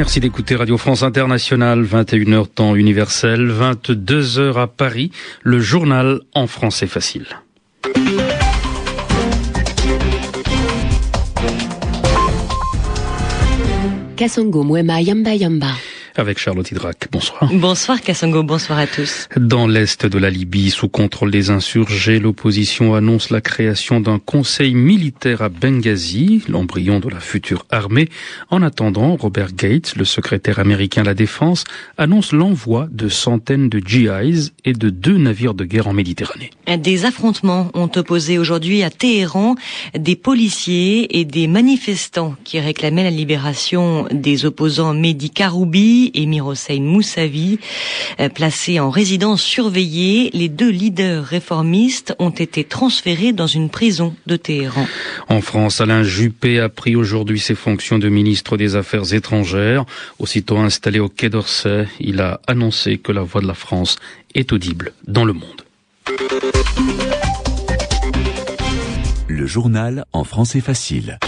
Merci d'écouter Radio France Internationale, 21h temps universel, 22h à Paris, le journal en français facile. Kasongo Mwema Yamba Yamba avec Charlotte Hydrac. Bonsoir. Bonsoir Kassongo, bonsoir à tous. Dans l'est de la Libye, sous contrôle des insurgés, l'opposition annonce la création d'un conseil militaire à Benghazi, l'embryon de la future armée. En attendant, Robert Gates, le secrétaire américain à la Défense, annonce l'envoi de centaines de GIs et de deux navires de guerre en Méditerranée. Des affrontements ont opposé aujourd'hui à Téhéran des policiers et des manifestants qui réclamaient la libération des opposants Mehdi Karoubi Emir Hossein Moussavi. Euh, placés en résidence surveillée, les deux leaders réformistes ont été transférés dans une prison de Téhéran. En France, Alain Juppé a pris aujourd'hui ses fonctions de ministre des Affaires étrangères. Aussitôt installé au Quai d'Orsay, il a annoncé que la voix de la France est audible dans le monde. Le journal en français facile.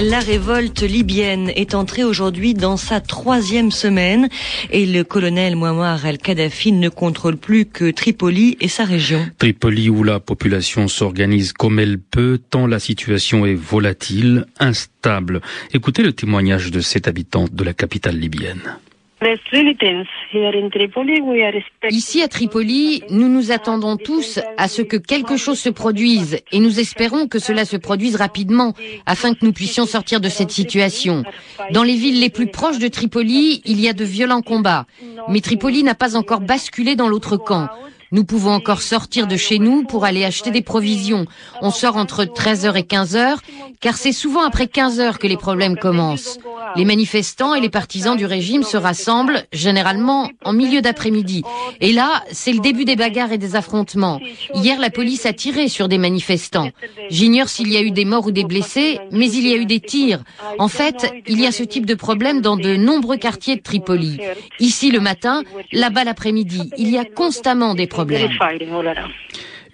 La révolte libyenne est entrée aujourd'hui dans sa troisième semaine et le colonel Muammar el-Kadhafi ne contrôle plus que Tripoli et sa région. Tripoli où la population s'organise comme elle peut tant la situation est volatile, instable. Écoutez le témoignage de cet habitant de la capitale libyenne. Ici à Tripoli, nous nous attendons tous à ce que quelque chose se produise et nous espérons que cela se produise rapidement afin que nous puissions sortir de cette situation. Dans les villes les plus proches de Tripoli, il y a de violents combats, mais Tripoli n'a pas encore basculé dans l'autre camp. Nous pouvons encore sortir de chez nous pour aller acheter des provisions. On sort entre 13h et 15h, car c'est souvent après 15h que les problèmes commencent. Les manifestants et les partisans du régime se rassemblent, généralement en milieu d'après-midi. Et là, c'est le début des bagarres et des affrontements. Hier, la police a tiré sur des manifestants. J'ignore s'il y a eu des morts ou des blessés, mais il y a eu des tirs. En fait, il y a ce type de problème dans de nombreux quartiers de Tripoli. Ici le matin, là-bas l'après-midi. Il y a constamment des problèmes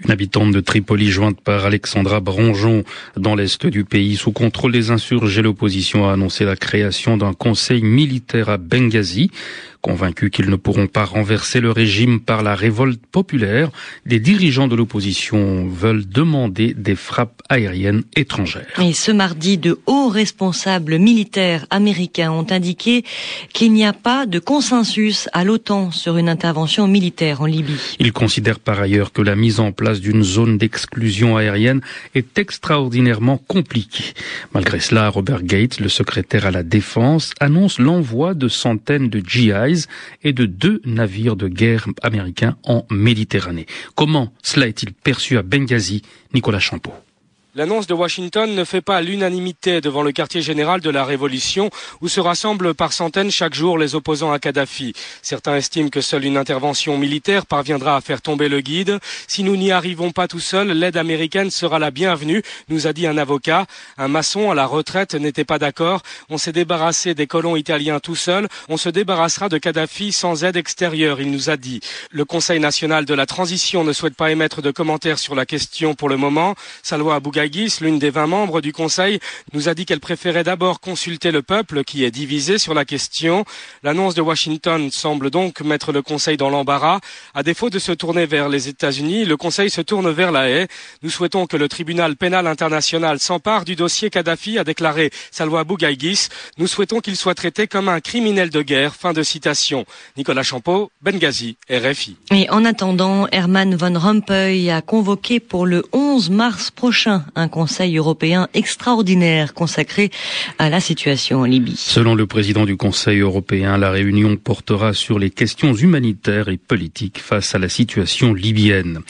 une habitante de Tripoli jointe par Alexandra Bronjon dans l'est du pays sous contrôle des insurgés. L'opposition a annoncé la création d'un conseil militaire à Benghazi. Convaincus qu'ils ne pourront pas renverser le régime par la révolte populaire, les dirigeants de l'opposition veulent demander des frappes aériennes étrangères. Et ce mardi, de hauts responsables militaires américains ont indiqué qu'il n'y a pas de consensus à l'OTAN sur une intervention militaire en Libye. Ils considèrent par ailleurs que la mise en place d'une zone d'exclusion aérienne est extraordinairement compliquée. Malgré cela, Robert Gates, le secrétaire à la défense, annonce l'envoi de centaines de GI et de deux navires de guerre américains en Méditerranée. Comment cela est-il perçu à Benghazi Nicolas Champeau? L'annonce de Washington ne fait pas l'unanimité devant le quartier général de la Révolution où se rassemblent par centaines chaque jour les opposants à Kadhafi. Certains estiment que seule une intervention militaire parviendra à faire tomber le guide. Si nous n'y arrivons pas tout seuls, l'aide américaine sera la bienvenue, nous a dit un avocat. Un maçon à la retraite n'était pas d'accord. On s'est débarrassé des colons italiens tout seul. On se débarrassera de Kadhafi sans aide extérieure, il nous a dit. Le Conseil national de la transition ne souhaite pas émettre de commentaires sur la question pour le moment. Salwa l'une des 20 membres du Conseil, nous a dit qu'elle préférait d'abord consulter le peuple qui est divisé sur la question. L'annonce de Washington semble donc mettre le Conseil dans l'embarras. À défaut de se tourner vers les États-Unis, le Conseil se tourne vers la haie. Nous souhaitons que le tribunal pénal international s'empare du dossier Kadhafi, a déclaré Salwa Bougaïgis. Nous souhaitons qu'il soit traité comme un criminel de guerre. Fin de citation. Nicolas Champeau, Benghazi, RFI. Et en attendant, Herman Van Rompuy a convoqué pour le 11 mars prochain un Conseil européen extraordinaire consacré à la situation en Libye. Selon le président du Conseil européen, la réunion portera sur les questions humanitaires et politiques face à la situation libyenne.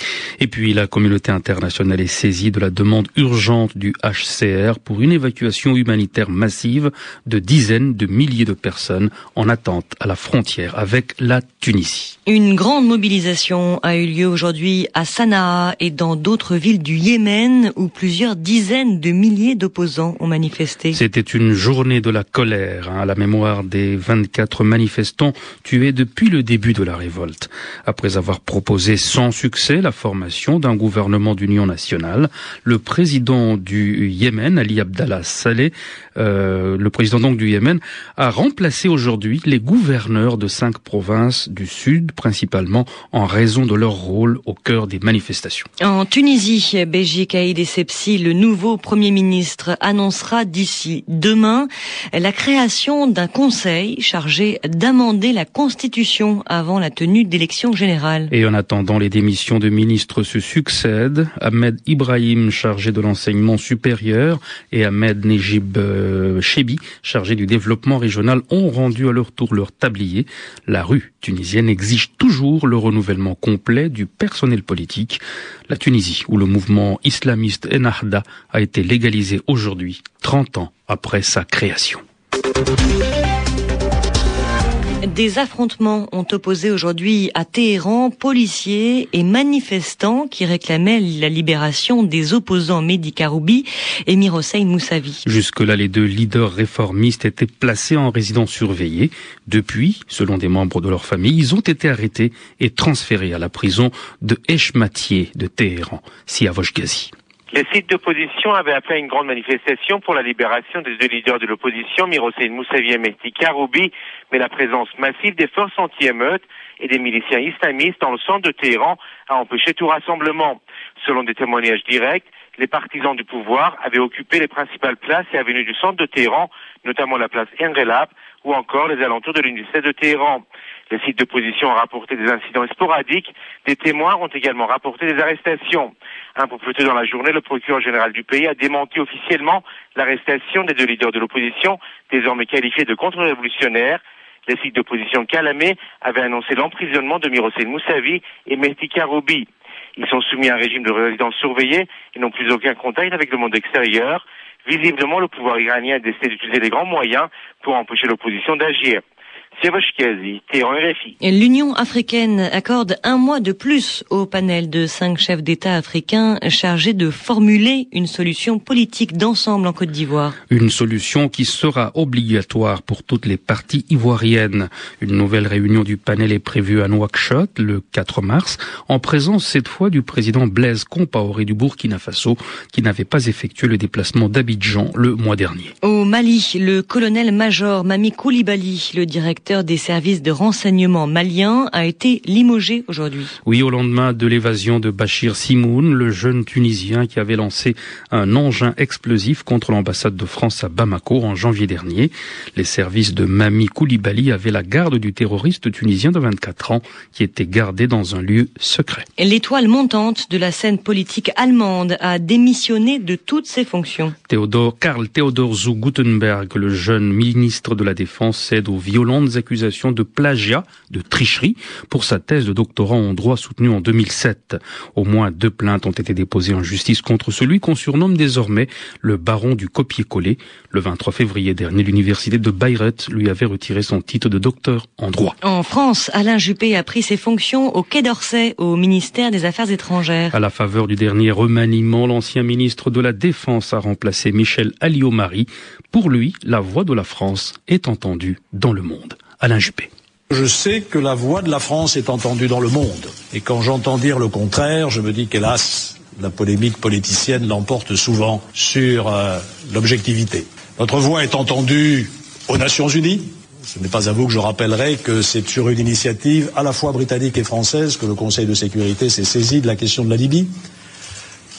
Et puis la communauté internationale est saisie de la demande urgente du HCR pour une évacuation humanitaire massive de dizaines de milliers de personnes en attente à la frontière avec la Tunisie. Une grande mobilisation a eu lieu aujourd'hui à Sanaa et dans d'autres villes du Yémen où plusieurs plusieurs dizaines de milliers d'opposants ont manifesté. C'était une journée de la colère hein, à la mémoire des 24 manifestants tués depuis le début de la révolte. Après avoir proposé sans succès la formation d'un gouvernement d'union nationale, le président du Yémen, Ali Abdallah Saleh, euh, le président donc du Yémen, a remplacé aujourd'hui les gouverneurs de cinq provinces du sud, principalement en raison de leur rôle au cœur des manifestations. En Tunisie, Béji Kaïd Essebsi, le nouveau Premier ministre, annoncera d'ici demain la création d'un conseil chargé d'amender la Constitution avant la tenue d'élections générales. Et en attendant, les démissions de ministres se succèdent. Ahmed Ibrahim, chargé de l'enseignement supérieur, et Ahmed Nejib euh, Chebi, chargé du développement régional, ont rendu à leur tour leur tablier. La rue tunisienne exige toujours le renouvellement complet du personnel politique. La Tunisie, où le mouvement islamiste Ennahda a été légalisé aujourd'hui, 30 ans après sa création. Des affrontements ont opposé aujourd'hui à Téhéran policiers et manifestants qui réclamaient la libération des opposants Mehdi Karoubi et Mirosei Moussavi. Jusque-là, les deux leaders réformistes étaient placés en résidence surveillée. Depuis, selon des membres de leur famille, ils ont été arrêtés et transférés à la prison de Eshmatieh de Téhéran, Siavosh Ghazi. Les sites d'opposition avaient appelé une grande manifestation pour la libération des deux leaders de l'opposition, Mirosei Moussavi et Mehdi Karoubi, mais la présence massive des forces anti-émeutes et des miliciens islamistes dans le centre de Téhéran a empêché tout rassemblement. Selon des témoignages directs, les partisans du pouvoir avaient occupé les principales places et avenues du centre de Téhéran, notamment la place Enrelab ou encore les alentours de l'université de Téhéran. Les sites d'opposition ont rapporté des incidents sporadiques. Des témoins ont également rapporté des arrestations. Un peu plus tôt dans la journée, le procureur général du pays a démenti officiellement l'arrestation des deux leaders de l'opposition, désormais qualifiés de contre-révolutionnaires. Les sites d'opposition Calamé avaient annoncé l'emprisonnement de Mirosel Moussavi et Mehdi Karoubi. Ils sont soumis à un régime de résidence surveillée et n'ont plus aucun contact avec le monde extérieur. Visiblement, le pouvoir iranien a décidé d'utiliser les grands moyens pour empêcher l'opposition d'agir. L'Union africaine accorde un mois de plus au panel de cinq chefs d'État africains chargés de formuler une solution politique d'ensemble en Côte d'Ivoire. Une solution qui sera obligatoire pour toutes les parties ivoiriennes. Une nouvelle réunion du panel est prévue à Nouakchott le 4 mars, en présence cette fois du président Blaise Compaoré du Burkina Faso, qui n'avait pas effectué le déplacement d'Abidjan le mois dernier. Au Mali, le colonel-major Mami Koulibaly, le directeur des services de renseignement maliens a été limogé aujourd'hui. Oui, au lendemain de l'évasion de Bachir Simoun, le jeune Tunisien qui avait lancé un engin explosif contre l'ambassade de France à Bamako en janvier dernier. Les services de Mami Koulibaly avaient la garde du terroriste tunisien de 24 ans qui était gardé dans un lieu secret. L'étoile montante de la scène politique allemande a démissionné de toutes ses fonctions. Théodore, Karl Theodor zu Gutenberg, le jeune ministre de la Défense, cède aux violentes accusations de plagiat, de tricherie, pour sa thèse de doctorat en droit soutenue en 2007. Au moins deux plaintes ont été déposées en justice contre celui qu'on surnomme désormais le baron du copier-coller. Le 23 février dernier, l'université de Bayreuth lui avait retiré son titre de docteur en droit. En France, Alain Juppé a pris ses fonctions au Quai d'Orsay, au ministère des Affaires étrangères. À la faveur du dernier remaniement, l'ancien ministre de la Défense a remplacé Michel Alliot-Marie. Pour lui, la voix de la France est entendue dans le monde. Alain Juppé. Je sais que la voix de la France est entendue dans le monde. Et quand j'entends dire le contraire, je me dis qu'hélas, la polémique politicienne l'emporte souvent sur euh, l'objectivité. Notre voix est entendue aux Nations Unies. Ce n'est pas à vous que je rappellerai que c'est sur une initiative à la fois britannique et française que le Conseil de sécurité s'est saisi de la question de la Libye.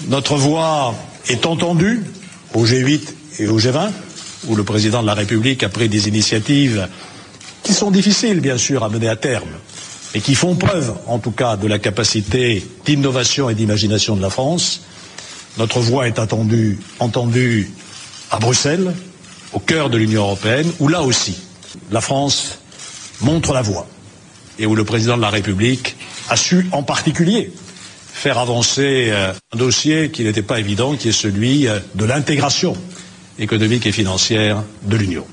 Notre voix est entendue au G8 et au G20, où le président de la République a pris des initiatives qui sont difficiles, bien sûr, à mener à terme, et qui font preuve, en tout cas, de la capacité d'innovation et d'imagination de la France. Notre voix est attendue, entendue à Bruxelles, au cœur de l'Union européenne, où là aussi, la France montre la voie, et où le président de la République a su, en particulier, faire avancer euh, un dossier qui n'était pas évident, qui est celui euh, de l'intégration économique et financière de l'Union.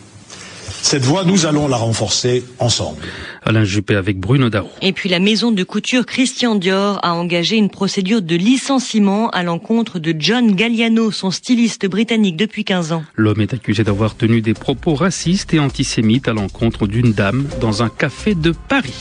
Cette voie, nous allons la renforcer ensemble. Alain Juppé avec Bruno Darou. Et puis la maison de couture Christian Dior a engagé une procédure de licenciement à l'encontre de John Galliano, son styliste britannique depuis 15 ans. L'homme est accusé d'avoir tenu des propos racistes et antisémites à l'encontre d'une dame dans un café de Paris.